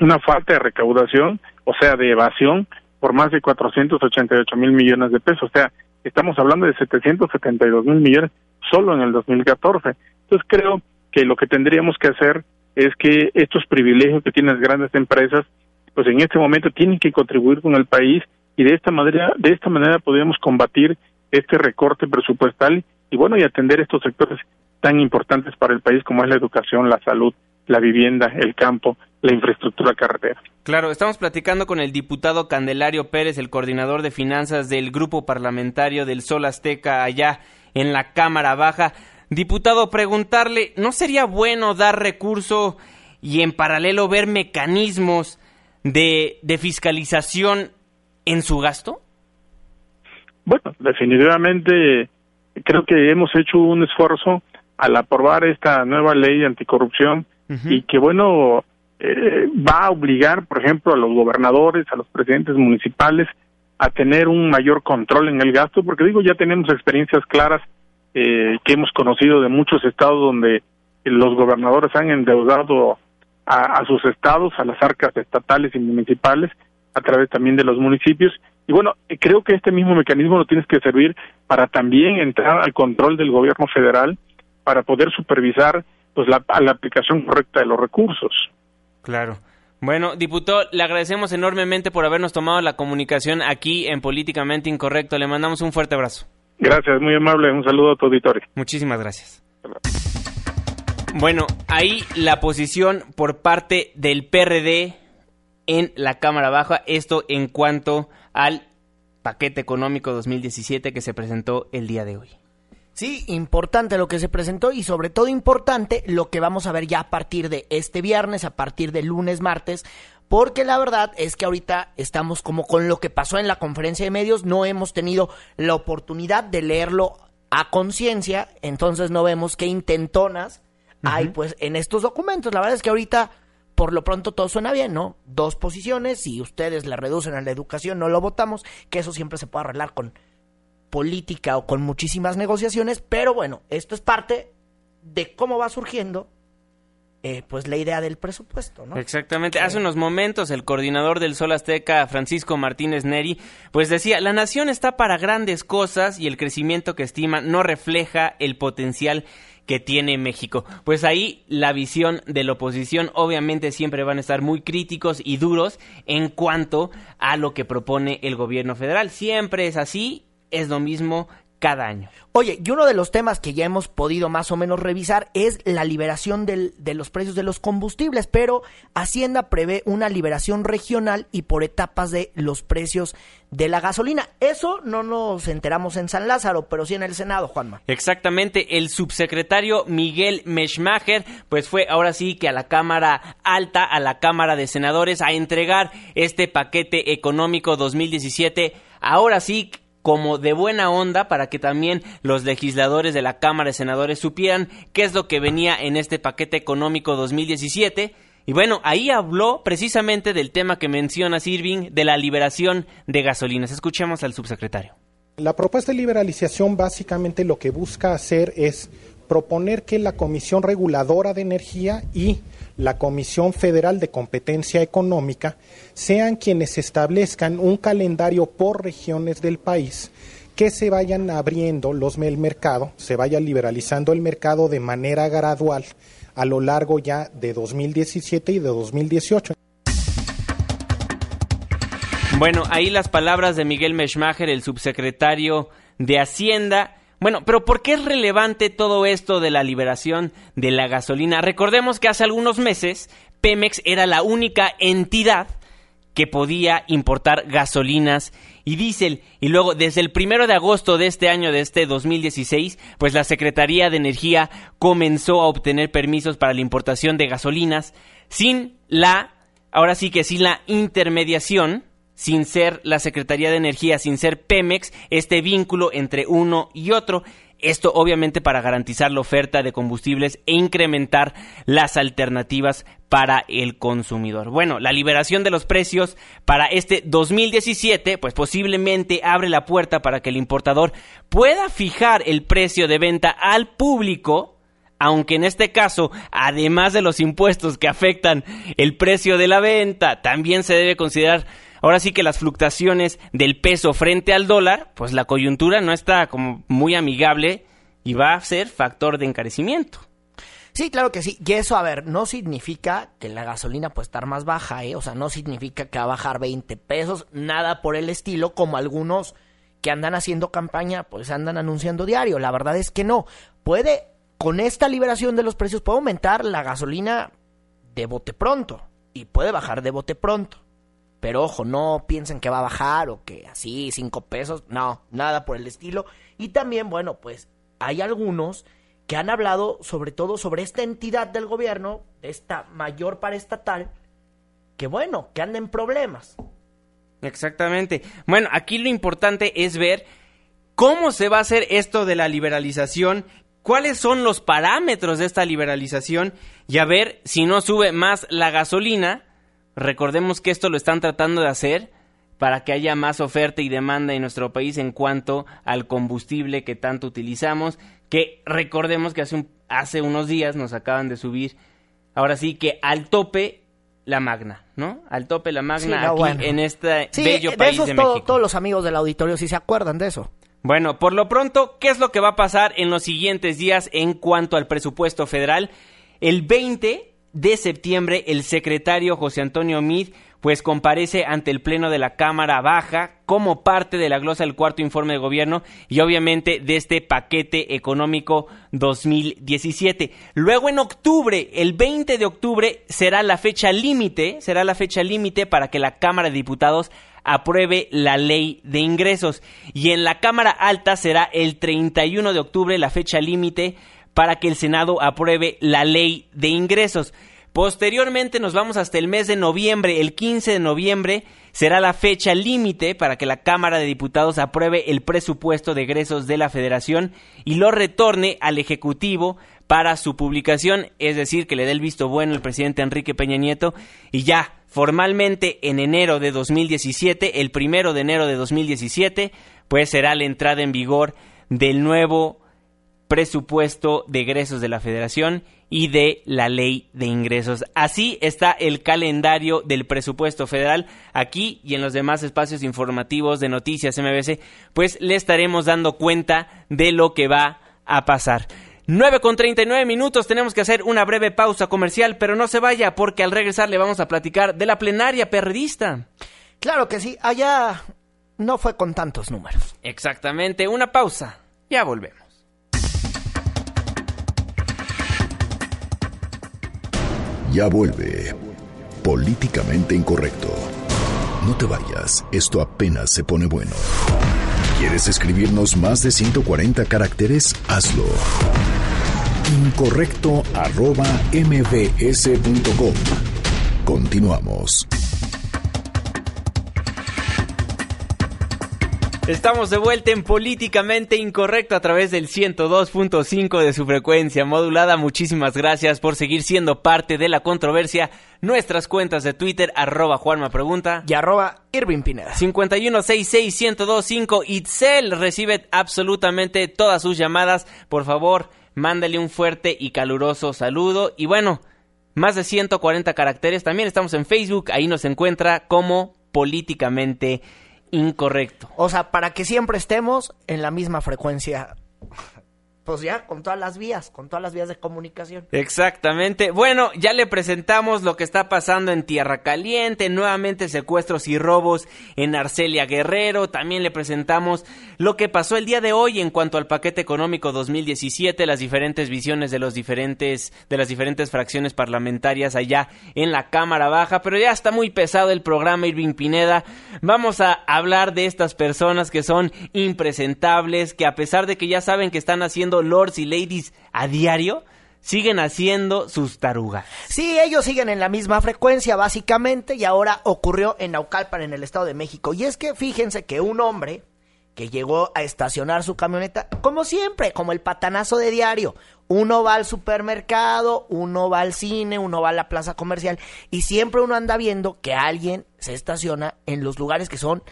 una falta de recaudación, o sea, de evasión, por más de 488 mil millones de pesos. O sea, estamos hablando de 772 mil millones solo en el 2014. Entonces creo que lo que tendríamos que hacer es que estos privilegios que tienen las grandes empresas, pues en este momento tienen que contribuir con el país y de esta manera, de esta manera podríamos combatir este recorte presupuestal y bueno, y atender estos sectores tan importantes para el país como es la educación, la salud, la vivienda, el campo, la infraestructura carretera. Claro, estamos platicando con el diputado Candelario Pérez, el coordinador de finanzas del grupo parlamentario del Sol Azteca allá en la Cámara Baja. Diputado, preguntarle, ¿no sería bueno dar recurso y en paralelo ver mecanismos de, de fiscalización en su gasto? Bueno, definitivamente creo que hemos hecho un esfuerzo al aprobar esta nueva ley anticorrupción y que bueno eh, va a obligar, por ejemplo, a los gobernadores, a los presidentes municipales a tener un mayor control en el gasto, porque digo, ya tenemos experiencias claras eh, que hemos conocido de muchos estados donde los gobernadores han endeudado a, sus estados, a las arcas estatales y municipales, a través también de los municipios. Y bueno, creo que este mismo mecanismo lo tienes que servir para también entrar al control del gobierno federal, para poder supervisar pues la, la aplicación correcta de los recursos. Claro. Bueno, diputado, le agradecemos enormemente por habernos tomado la comunicación aquí en Políticamente Incorrecto. Le mandamos un fuerte abrazo. Gracias, muy amable. Un saludo a tu auditorio. Muchísimas gracias. Bueno, ahí la posición por parte del PRD en la Cámara Baja. Esto en cuanto al paquete económico 2017 que se presentó el día de hoy. Sí, importante lo que se presentó y sobre todo importante lo que vamos a ver ya a partir de este viernes, a partir de lunes, martes, porque la verdad es que ahorita estamos como con lo que pasó en la conferencia de medios, no hemos tenido la oportunidad de leerlo a conciencia, entonces no vemos qué intentonas hay pues en estos documentos. La verdad es que ahorita por lo pronto todo suena bien, ¿no? Dos posiciones, si ustedes le reducen a la educación no lo votamos, que eso siempre se puede arreglar con política o con muchísimas negociaciones, pero bueno, esto es parte de cómo va surgiendo eh, pues la idea del presupuesto, ¿no? Exactamente. Hace unos momentos el coordinador del Sol Azteca, Francisco Martínez Neri, pues decía, la nación está para grandes cosas y el crecimiento que estima no refleja el potencial que tiene México. Pues ahí la visión de la oposición obviamente siempre van a estar muy críticos y duros en cuanto a lo que propone el gobierno federal. Siempre es así es lo mismo cada año. Oye, y uno de los temas que ya hemos podido más o menos revisar es la liberación del, de los precios de los combustibles, pero Hacienda prevé una liberación regional y por etapas de los precios de la gasolina. Eso no nos enteramos en San Lázaro, pero sí en el Senado, Juanma. Exactamente, el subsecretario Miguel Meshmacher, pues fue ahora sí que a la Cámara Alta, a la Cámara de Senadores, a entregar este paquete económico 2017. Ahora sí como de buena onda para que también los legisladores de la Cámara de Senadores supieran qué es lo que venía en este paquete económico 2017. Y bueno, ahí habló precisamente del tema que menciona Irving, de la liberación de gasolinas. Escuchemos al subsecretario. La propuesta de liberalización básicamente lo que busca hacer es proponer que la Comisión Reguladora de Energía y la Comisión Federal de Competencia Económica sean quienes establezcan un calendario por regiones del país que se vayan abriendo los el mercado, se vaya liberalizando el mercado de manera gradual a lo largo ya de 2017 y de 2018. Bueno, ahí las palabras de Miguel Meshmacher, el subsecretario de Hacienda, bueno, pero ¿por qué es relevante todo esto de la liberación de la gasolina? Recordemos que hace algunos meses Pemex era la única entidad que podía importar gasolinas y diésel. Y luego, desde el primero de agosto de este año, de este 2016, pues la Secretaría de Energía comenzó a obtener permisos para la importación de gasolinas sin la, ahora sí que sin la intermediación sin ser la Secretaría de Energía, sin ser Pemex, este vínculo entre uno y otro. Esto obviamente para garantizar la oferta de combustibles e incrementar las alternativas para el consumidor. Bueno, la liberación de los precios para este 2017 pues posiblemente abre la puerta para que el importador pueda fijar el precio de venta al público aunque en este caso, además de los impuestos que afectan el precio de la venta, también se debe considerar ahora sí que las fluctuaciones del peso frente al dólar, pues la coyuntura no está como muy amigable y va a ser factor de encarecimiento. Sí, claro que sí. Y eso, a ver, no significa que la gasolina puede estar más baja, ¿eh? O sea, no significa que va a bajar 20 pesos, nada por el estilo, como algunos que andan haciendo campaña, pues andan anunciando diario. La verdad es que no. Puede, con esta liberación de los precios, puede aumentar la gasolina de bote pronto y puede bajar de bote pronto. Pero ojo, no piensen que va a bajar o que así, cinco pesos. No, nada por el estilo. Y también, bueno, pues hay algunos que han hablado sobre todo sobre esta entidad del gobierno, esta mayor paraestatal, que bueno, que anda en problemas. Exactamente. Bueno, aquí lo importante es ver cómo se va a hacer esto de la liberalización, cuáles son los parámetros de esta liberalización y a ver si no sube más la gasolina Recordemos que esto lo están tratando de hacer para que haya más oferta y demanda en nuestro país en cuanto al combustible que tanto utilizamos, que recordemos que hace, hace unos días nos acaban de subir, ahora sí que al tope la magna, ¿no? Al tope la magna aquí en este bello país de México. Todos los amigos del auditorio sí se acuerdan de eso. Bueno, por lo pronto, ¿qué es lo que va a pasar en los siguientes días en cuanto al presupuesto federal? El 20 de septiembre, el secretario José Antonio Mid pues comparece ante el Pleno de la Cámara Baja como parte de la glosa del cuarto informe de gobierno y obviamente de este paquete económico 2017. Luego en octubre, el 20 de octubre será la fecha límite, será la fecha límite para que la Cámara de Diputados apruebe la ley de ingresos y en la Cámara Alta será el 31 de octubre la fecha límite para que el Senado apruebe la ley de ingresos. Posteriormente nos vamos hasta el mes de noviembre, el 15 de noviembre será la fecha límite para que la Cámara de Diputados apruebe el presupuesto de egresos de la Federación y lo retorne al Ejecutivo para su publicación, es decir, que le dé el visto bueno el presidente Enrique Peña Nieto. Y ya formalmente en enero de 2017, el primero de enero de 2017, pues será la entrada en vigor del nuevo presupuesto de egresos de la Federación y de la ley de ingresos. Así está el calendario del presupuesto federal aquí y en los demás espacios informativos de Noticias MBC, pues le estaremos dando cuenta de lo que va a pasar. 9 con 39 minutos, tenemos que hacer una breve pausa comercial, pero no se vaya porque al regresar le vamos a platicar de la plenaria perredista. Claro que sí, allá no fue con tantos números. Exactamente, una pausa Ya volvemos. Ya vuelve. Políticamente incorrecto. No te vayas, esto apenas se pone bueno. ¿Quieres escribirnos más de 140 caracteres? Hazlo. Incorrecto arroba mbs.com. Continuamos. Estamos de vuelta en Políticamente Incorrecto a través del 102.5 de su frecuencia modulada. Muchísimas gracias por seguir siendo parte de la controversia. Nuestras cuentas de Twitter, arroba Juanma Pregunta. Y arroba Irving Pineda. 5166125 Itzel recibe absolutamente todas sus llamadas. Por favor, mándale un fuerte y caluroso saludo. Y bueno, más de 140 caracteres. También estamos en Facebook. Ahí nos encuentra como Políticamente Incorrecto incorrecto. O sea, para que siempre estemos en la misma frecuencia pues ya, con todas las vías, con todas las vías de comunicación. Exactamente. Bueno, ya le presentamos lo que está pasando en Tierra Caliente, nuevamente secuestros y robos en Arcelia Guerrero, también le presentamos lo que pasó el día de hoy en cuanto al paquete económico 2017, las diferentes visiones de los diferentes de las diferentes fracciones parlamentarias allá en la Cámara Baja, pero ya está muy pesado el programa Irving Pineda. Vamos a hablar de estas personas que son impresentables, que a pesar de que ya saben que están haciendo lords y ladies a diario, siguen haciendo sus tarugas. Sí, ellos siguen en la misma frecuencia básicamente y ahora ocurrió en Naucalpan en el Estado de México. Y es que fíjense que un hombre que llegó a estacionar su camioneta, como siempre, como el patanazo de diario. Uno va al supermercado, uno va al cine, uno va a la plaza comercial y siempre uno anda viendo que alguien se estaciona en los lugares que son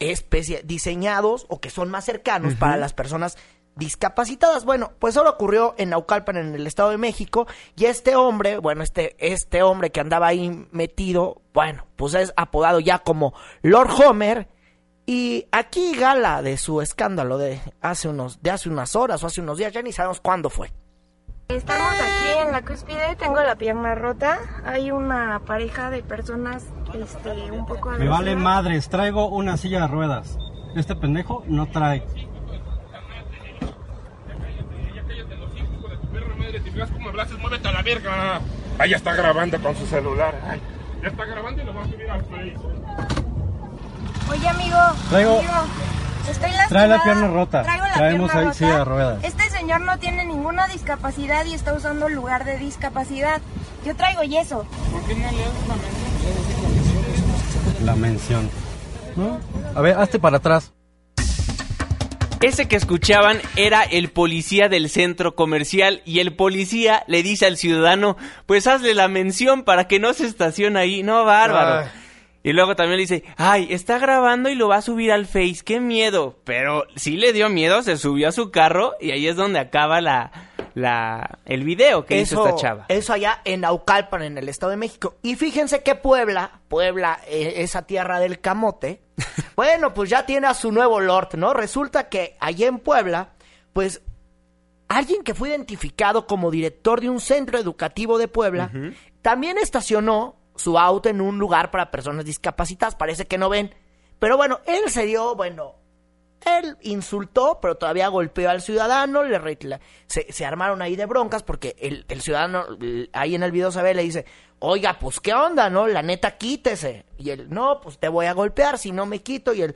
especie diseñados o que son más cercanos para las personas discapacitadas. Bueno, pues solo ocurrió en Naucalpan, en el Estado de México, y este hombre, bueno, este, este hombre que andaba ahí metido, bueno, pues es apodado ya como Lord Homer, y aquí gala de su escándalo de hace unos, de hace unas horas o hace unos días, ya ni sabemos cuándo fue. Estamos aquí en la cúspide, tengo la pierna rota, hay una pareja de personas, este, un poco... Me vale madres, traigo una silla de ruedas. Este pendejo no trae. Si ves cómo hablas, muévete a la verga. Ahí está grabando con su celular. Ay, ya está grabando y lo va a subir al Face. Oye, amigo. Traigo- amigo, estoy lastimada. Trae la pierna rota. Traigo la Traemos pierna ahí rota. silla de ruedas. Este señor no tiene ninguna discapacidad y está usando el lugar de discapacidad. Yo traigo yeso. ¿Por qué no le das una mención? La mención. ¿No? A ver, hazte para atrás. Ese que escuchaban era el policía del centro comercial y el policía le dice al ciudadano, pues hazle la mención para que no se estacione ahí. No, bárbaro. Ay. Y luego también le dice, ay, está grabando y lo va a subir al Face, qué miedo. Pero sí le dio miedo, se subió a su carro y ahí es donde acaba la, la, el video que hizo esta chava. Eso allá en Naucalpan, en el Estado de México. Y fíjense que Puebla, Puebla, eh, esa tierra del camote, (laughs) bueno, pues ya tiene a su nuevo Lord, ¿no? Resulta que allá en Puebla, pues alguien que fue identificado como director de un centro educativo de Puebla, también estacionó su auto en un lugar para personas discapacitadas. Parece que no ven. Pero bueno, él se dio, bueno, él insultó, pero todavía golpeó al ciudadano, le se, armaron ahí de broncas porque el, el ciudadano ahí en el video se ve, le dice, oiga, pues qué onda, ¿no? La neta, quítese. Y él, no, pues te voy a golpear si no me quito. Y él,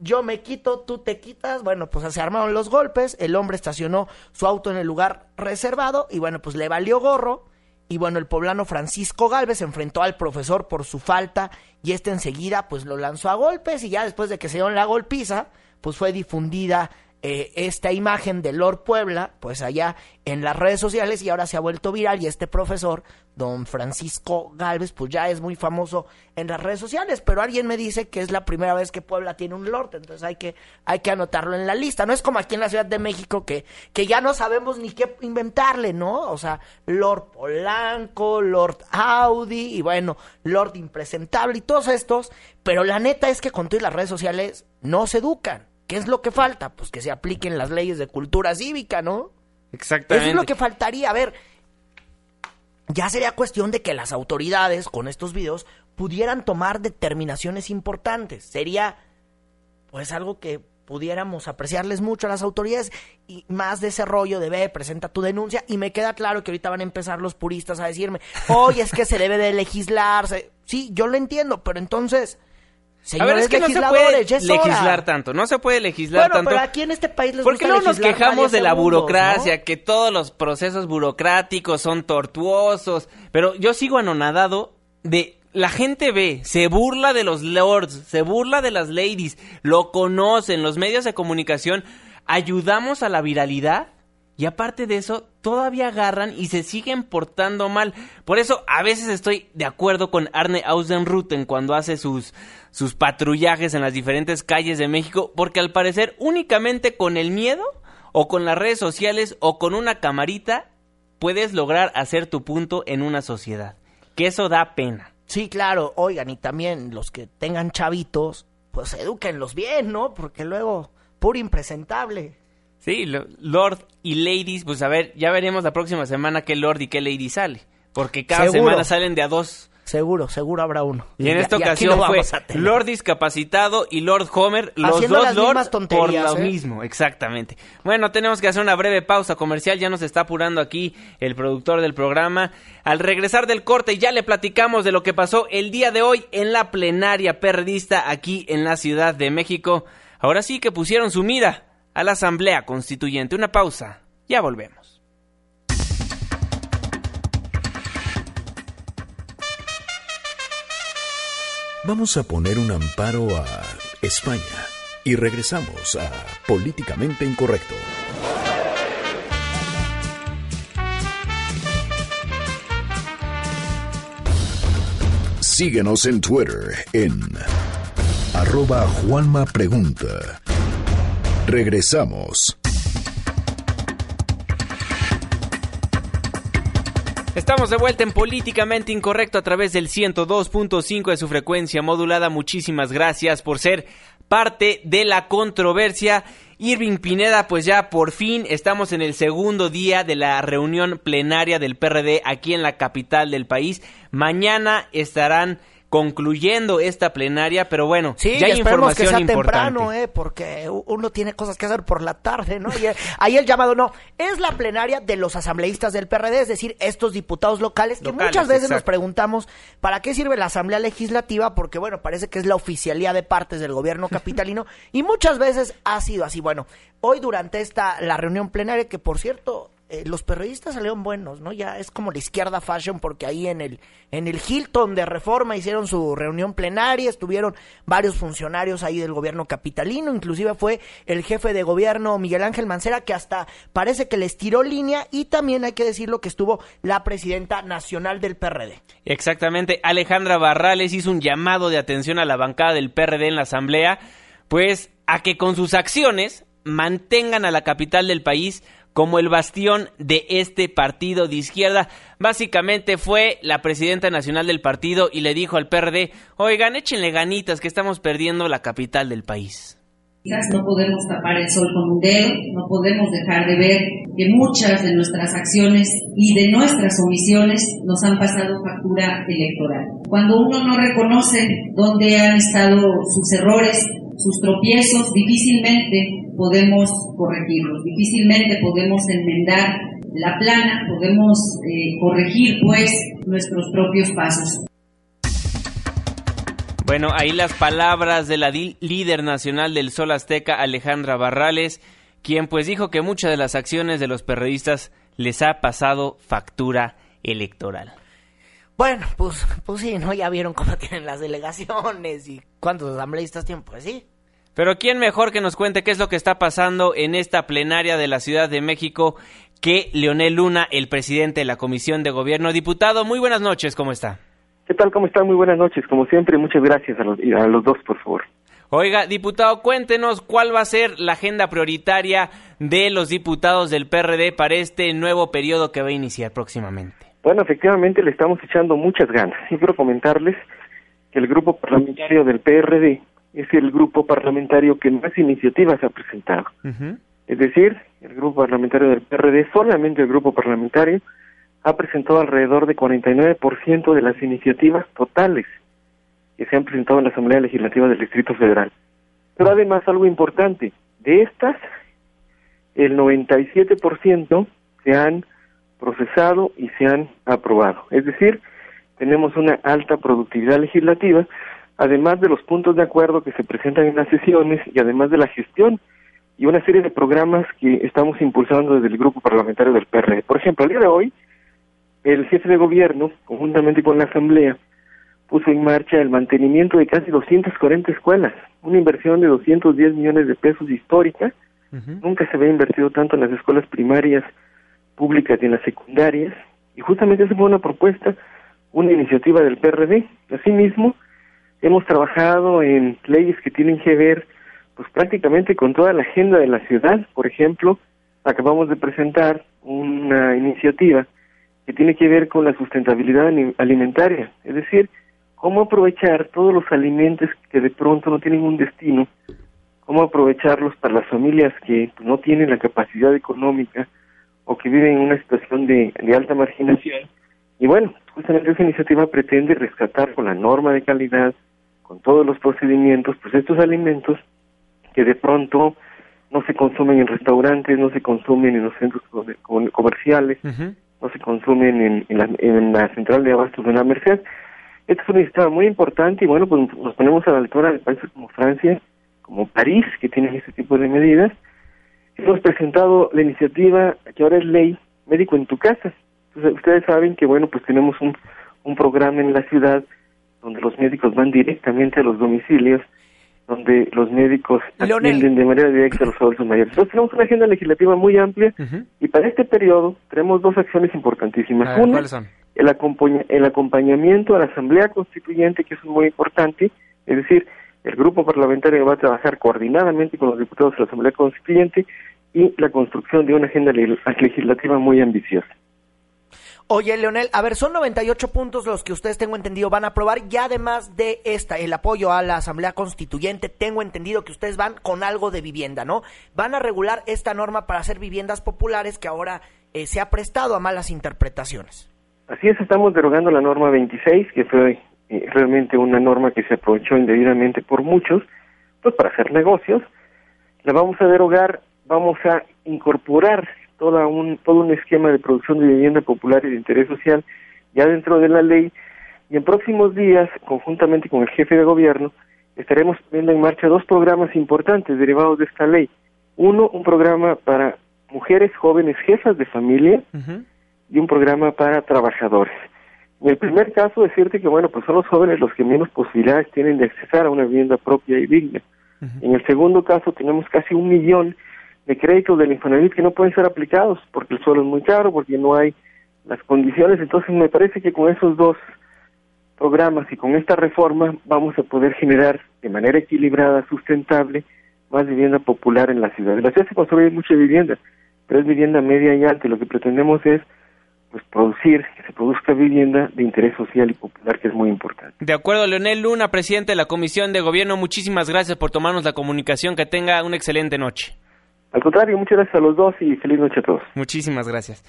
yo me quito, tú te quitas. Bueno, pues se armaron los golpes, el hombre estacionó su auto en el lugar reservado y bueno, pues le valió gorro. Y bueno, el poblano Francisco Galvez enfrentó al profesor por su falta y este enseguida pues lo lanzó a golpes y ya después de que se dieron la golpiza, pues fue difundida eh, esta imagen de Lord Puebla, pues allá en las redes sociales y ahora se ha vuelto viral y este profesor, don Francisco Galvez, pues ya es muy famoso en las redes sociales, pero alguien me dice que es la primera vez que Puebla tiene un Lord, entonces hay que, hay que anotarlo en la lista, no es como aquí en la Ciudad de México que, que ya no sabemos ni qué inventarle, ¿no? O sea, Lord Polanco, Lord Audi y bueno, Lord Impresentable y todos estos, pero la neta es que con todas las redes sociales no se educan. ¿Qué es lo que falta? Pues que se apliquen las leyes de cultura cívica, ¿no? Exactamente. Eso es lo que faltaría. A ver, ya sería cuestión de que las autoridades con estos videos pudieran tomar determinaciones importantes. Sería, pues, algo que pudiéramos apreciarles mucho a las autoridades y más de ese rollo de ve, presenta tu denuncia y me queda claro que ahorita van a empezar los puristas a decirme, oye, es que se debe de legislarse. Sí, yo lo entiendo, pero entonces... Señores a ver, es que no se puede legislar tanto, no se puede legislar tanto. pero aquí en este país les ¿Por qué no nos quejamos de la burocracia, que todos los procesos burocráticos son tortuosos? Pero yo sigo anonadado de la gente ve, se burla de los lords, se burla de las ladies, lo conocen, los medios de comunicación, ayudamos a la viralidad y aparte de eso, todavía agarran y se siguen portando mal. Por eso a veces estoy de acuerdo con Arne Ausenruten cuando hace sus, sus patrullajes en las diferentes calles de México, porque al parecer únicamente con el miedo o con las redes sociales o con una camarita puedes lograr hacer tu punto en una sociedad. Que eso da pena. Sí, claro, oigan, y también los que tengan chavitos, pues edúquenlos bien, ¿no? Porque luego, puro impresentable. Sí, Lord y Ladies, pues a ver, ya veremos la próxima semana qué Lord y qué Lady sale. Porque cada semana salen de a dos. Seguro, seguro habrá uno. Y, en esta ocasión fue Lord discapacitado y Lord Homer, los dos Lords por lo ¿eh? mismo, exactamente. Bueno, tenemos que hacer una breve pausa comercial, ya nos está apurando aquí el productor del programa. Al regresar del corte ya le platicamos de lo que pasó el día de hoy en la plenaria perredista aquí en la Ciudad de México. Ahora sí que pusieron su mira a la Asamblea Constituyente. Una pausa, ya volvemos. Vamos a poner un amparo a España y regresamos a Políticamente Incorrecto. Síguenos en Twitter en arroba Juanma Pregunta. Regresamos. Estamos de vuelta en Políticamente Incorrecto a través del 102.5 de su frecuencia modulada. Muchísimas gracias por ser parte de la controversia. Irving Pineda, pues ya por fin estamos en el segundo día de la reunión plenaria del PRD aquí en la capital del país. Mañana estarán concluyendo esta plenaria, pero bueno, sí, ya hay información que sea temprano, eh, porque uno tiene cosas que hacer por la tarde, ¿no? Y eh, ahí el llamado no, es la plenaria de los asambleístas del PRD, es decir, estos diputados locales, que muchas veces nos preguntamos, ¿para qué sirve la Asamblea Legislativa? Porque bueno, parece que es la oficialía de partes del gobierno (laughs) capitalino y muchas veces ha sido así. Bueno, hoy durante esta la reunión plenaria que por cierto eh, los periodistas salieron buenos, ¿no? Ya es como la izquierda fashion porque ahí en el en el Hilton de Reforma hicieron su reunión plenaria, estuvieron varios funcionarios ahí del gobierno capitalino, inclusive fue el jefe de gobierno Miguel Ángel Mancera que hasta parece que les tiró línea y también hay que decirlo que estuvo la presidenta nacional del PRD. Exactamente, Alejandra Barrales hizo un llamado de atención a la bancada del PRD en la asamblea, pues a que con sus acciones mantengan a la capital del país como el bastión de este partido de izquierda. Básicamente fue la presidenta nacional del partido y le dijo al PRD, oigan, échenle ganitas que estamos perdiendo la capital del país. No podemos tapar el sol con un dedo, no podemos dejar de ver que muchas de nuestras acciones y de nuestras omisiones nos han pasado factura electoral. Cuando uno no reconoce dónde han estado sus errores, sus tropiezos, difícilmente podemos corregirlos, difícilmente podemos enmendar la plana, podemos eh, corregir pues nuestros propios pasos. Bueno, ahí las palabras de la líder nacional del Sol Azteca, Alejandra Barrales, quien pues dijo que muchas de las acciones de los periodistas les ha pasado factura electoral. Bueno, pues, pues sí, ¿no? Ya vieron cómo (laughs) tienen las delegaciones y cuántos asambleístas tienen, pues sí. Pero ¿quién mejor que nos cuente qué es lo que está pasando en esta plenaria de la Ciudad de México que Leonel Luna, el presidente de la Comisión de Gobierno? Diputado, muy buenas noches, ¿cómo está? ¿Qué tal? ¿Cómo está? Muy buenas noches. Como siempre, muchas gracias a los, a los dos, por favor. Oiga, diputado, cuéntenos cuál va a ser la agenda prioritaria de los diputados del PRD para este nuevo periodo que va a iniciar próximamente. Bueno, efectivamente le estamos echando muchas ganas. Y quiero comentarles que el grupo parlamentario del PRD es el grupo parlamentario que más iniciativas ha presentado. Es decir, el grupo parlamentario del PRD, solamente el grupo parlamentario, ha presentado alrededor de 49% de las iniciativas totales que se han presentado en la Asamblea Legislativa del Distrito Federal. Pero además algo importante, De estas, el 97% se han procesado y se han aprobado. Es decir, tenemos una alta productividad legislativa, además de los puntos de acuerdo que se presentan en las sesiones y además de la gestión y una serie de programas que estamos impulsando desde el grupo parlamentario del PRD. Por ejemplo, el día de hoy, el jefe de gobierno, conjuntamente con la Asamblea, puso en marcha el mantenimiento de casi 240 escuelas, una inversión de 210 millones de pesos histórica. Nunca se había invertido tanto en las escuelas primarias públicas y en las secundarias, y justamente esa fue una propuesta, una iniciativa del PRD. Asimismo, hemos trabajado en leyes que tienen que ver pues prácticamente con toda la agenda de la ciudad. Por ejemplo, acabamos de presentar una iniciativa que tiene que ver con la sustentabilidad alimentaria, es decir, cómo aprovechar todos los alimentos que de pronto no tienen un destino, cómo aprovecharlos para las familias que pues, no tienen la capacidad económica o que viven en una situación de, alta marginación. Y bueno, justamente esa iniciativa pretende rescatar con la norma de calidad, con todos los procedimientos, pues estos alimentos que de pronto no se consumen en restaurantes, no se consumen en los centros comerciales, no se consumen en, en, la, en la central de abastos de la Merced. Esto es una iniciativa muy importante y bueno, pues nos ponemos a la altura de países como Francia, como París, que tienen este tipo de medidas. Hemos presentado la iniciativa que ahora es ley médico en tu casa. ustedes saben que bueno, pues tenemos un, un programa en la ciudad donde los médicos van directamente a los domicilios, donde los médicos atienden de manera directa a los adultos mayores. Entonces tenemos una agenda legislativa muy amplia y para este periodo tenemos dos acciones importantísimas. Una, el, el acompañamiento a la Asamblea Constituyente, que es muy importante, es decir, el grupo parlamentario va a trabajar coordinadamente con los diputados de la Asamblea Constituyente y la construcción de una agenda legislativa muy ambiciosa. Oye, Leonel, a ver, son 98 puntos los que ustedes, tengo entendido, van a aprobar y además de esta, el apoyo a la Asamblea Constituyente, tengo entendido que ustedes van con algo de vivienda, ¿no? Van a regular esta norma para hacer viviendas populares que ahora eh, se ha prestado a malas interpretaciones. Así es, estamos derogando la norma 26, que fue eh, realmente una norma que se aprovechó indebidamente por muchos, pues para hacer negocios. La vamos a derogar, vamos a incorporar toda un, todo un esquema de producción de vivienda popular y de interés social ya dentro de la ley y en próximos días, conjuntamente con el jefe de gobierno, estaremos poniendo en marcha dos programas importantes derivados de esta ley. Uno, un programa para mujeres jóvenes jefas de familia, y un programa para trabajadores. En el primer caso, decirte que, bueno, pues son los jóvenes los que menos posibilidades tienen de accesar a una vivienda propia y digna. En el segundo caso, tenemos casi un millón de créditos del Infonavit que no pueden ser aplicados porque el suelo es muy caro, porque no hay las condiciones. Entonces, me parece que con esos dos programas y con esta reforma vamos a poder generar de manera equilibrada, sustentable, más vivienda popular en la ciudad. En la ciudad se construye mucha vivienda, pero es vivienda media y alta. Lo que pretendemos es pues producir, que se produzca vivienda de interés social y popular, que es muy importante. De acuerdo, Leonel Luna, presidente de la Comisión de Gobierno, muchísimas gracias por tomarnos la comunicación, que tenga una excelente noche. Al contrario, muchas gracias a los dos y feliz noche a todos. Muchísimas gracias.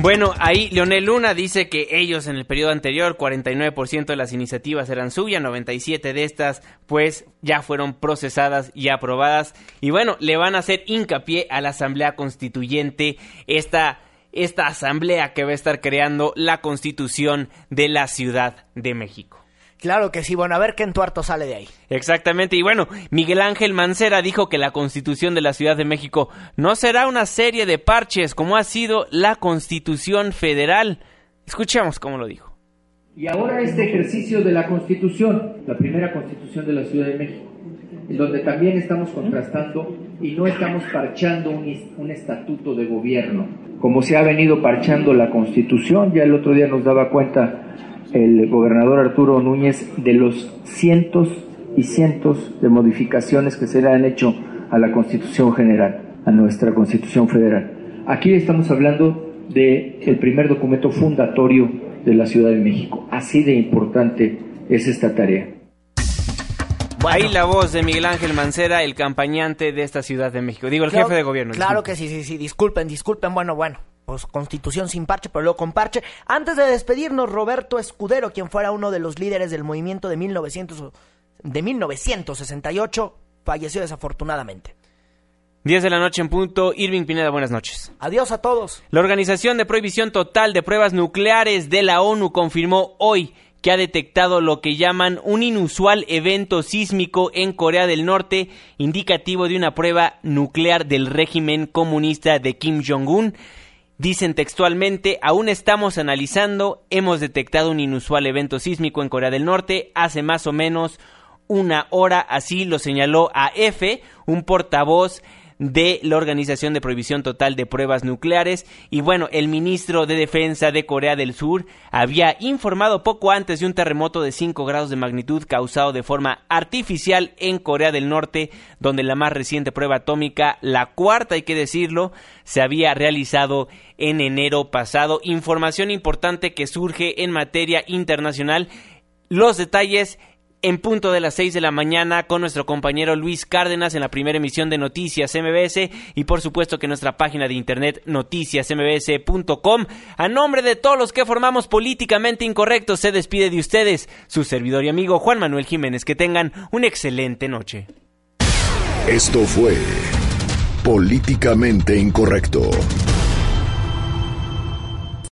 Bueno, ahí Leonel Luna dice que ellos en el periodo anterior 49% de las iniciativas eran suyas, 97 de estas pues ya fueron procesadas y aprobadas y bueno, le van a hacer hincapié a la Asamblea Constituyente esta esta asamblea que va a estar creando la constitución de la Ciudad de México. Claro que sí, bueno, a ver qué entuarto sale de ahí. Exactamente, y bueno, Miguel Ángel Mancera dijo que la constitución de la Ciudad de México no será una serie de parches como ha sido la constitución federal. Escuchemos cómo lo dijo. Y ahora este ejercicio de la constitución, la primera constitución de la Ciudad de México, en donde también estamos contrastando y no estamos parchando un, estatuto de gobierno, como se ha venido parchando la constitución. Ya el otro día nos daba cuenta el gobernador Arturo Núñez de los cientos y cientos de modificaciones que se le han hecho a la constitución general, a nuestra constitución federal. Aquí estamos hablando de el primer documento fundatorio de la Ciudad de México. Así de importante es esta tarea. Ahí la voz de Miguel Ángel Mancera, el campañante de esta Ciudad de México. Digo, el jefe de gobierno. Claro que sí, sí, sí. Disculpen, disculpen. Bueno, bueno. Pues constitución sin parche, pero luego con parche. Antes de despedirnos, Roberto Escudero, quien fuera uno de los líderes del movimiento de, 1900, de 1968, falleció desafortunadamente. 10 de la noche en punto. Irving Pineda, buenas noches. Adiós a todos. La Organización de Prohibición Total de Pruebas Nucleares de la ONU confirmó hoy que ha detectado lo que llaman un inusual evento sísmico en Corea del Norte, indicativo de una prueba nuclear del régimen comunista de Kim Jong-un. Dicen textualmente, aún estamos analizando, hemos detectado un inusual evento sísmico en Corea del Norte hace más o menos una hora, así lo señaló a F, un portavoz de la Organización de Prohibición Total de Pruebas Nucleares. Y bueno, el ministro de Defensa de Corea del Sur había informado poco antes de un terremoto de 5 grados de magnitud causado de forma artificial en Corea del Norte, donde la más reciente prueba atómica, la cuarta hay que decirlo, se había realizado en enero pasado. Información importante que surge en materia internacional. Los detalles en punto de las 6 de la mañana con nuestro compañero Luis Cárdenas en la primera emisión de Noticias MBS y por supuesto que nuestra página de internet noticiasmbs.com. A nombre de todos los que formamos políticamente incorrectos se despide de ustedes su servidor y amigo Juan Manuel Jiménez. Que tengan una excelente noche. Esto fue Políticamente Incorrecto.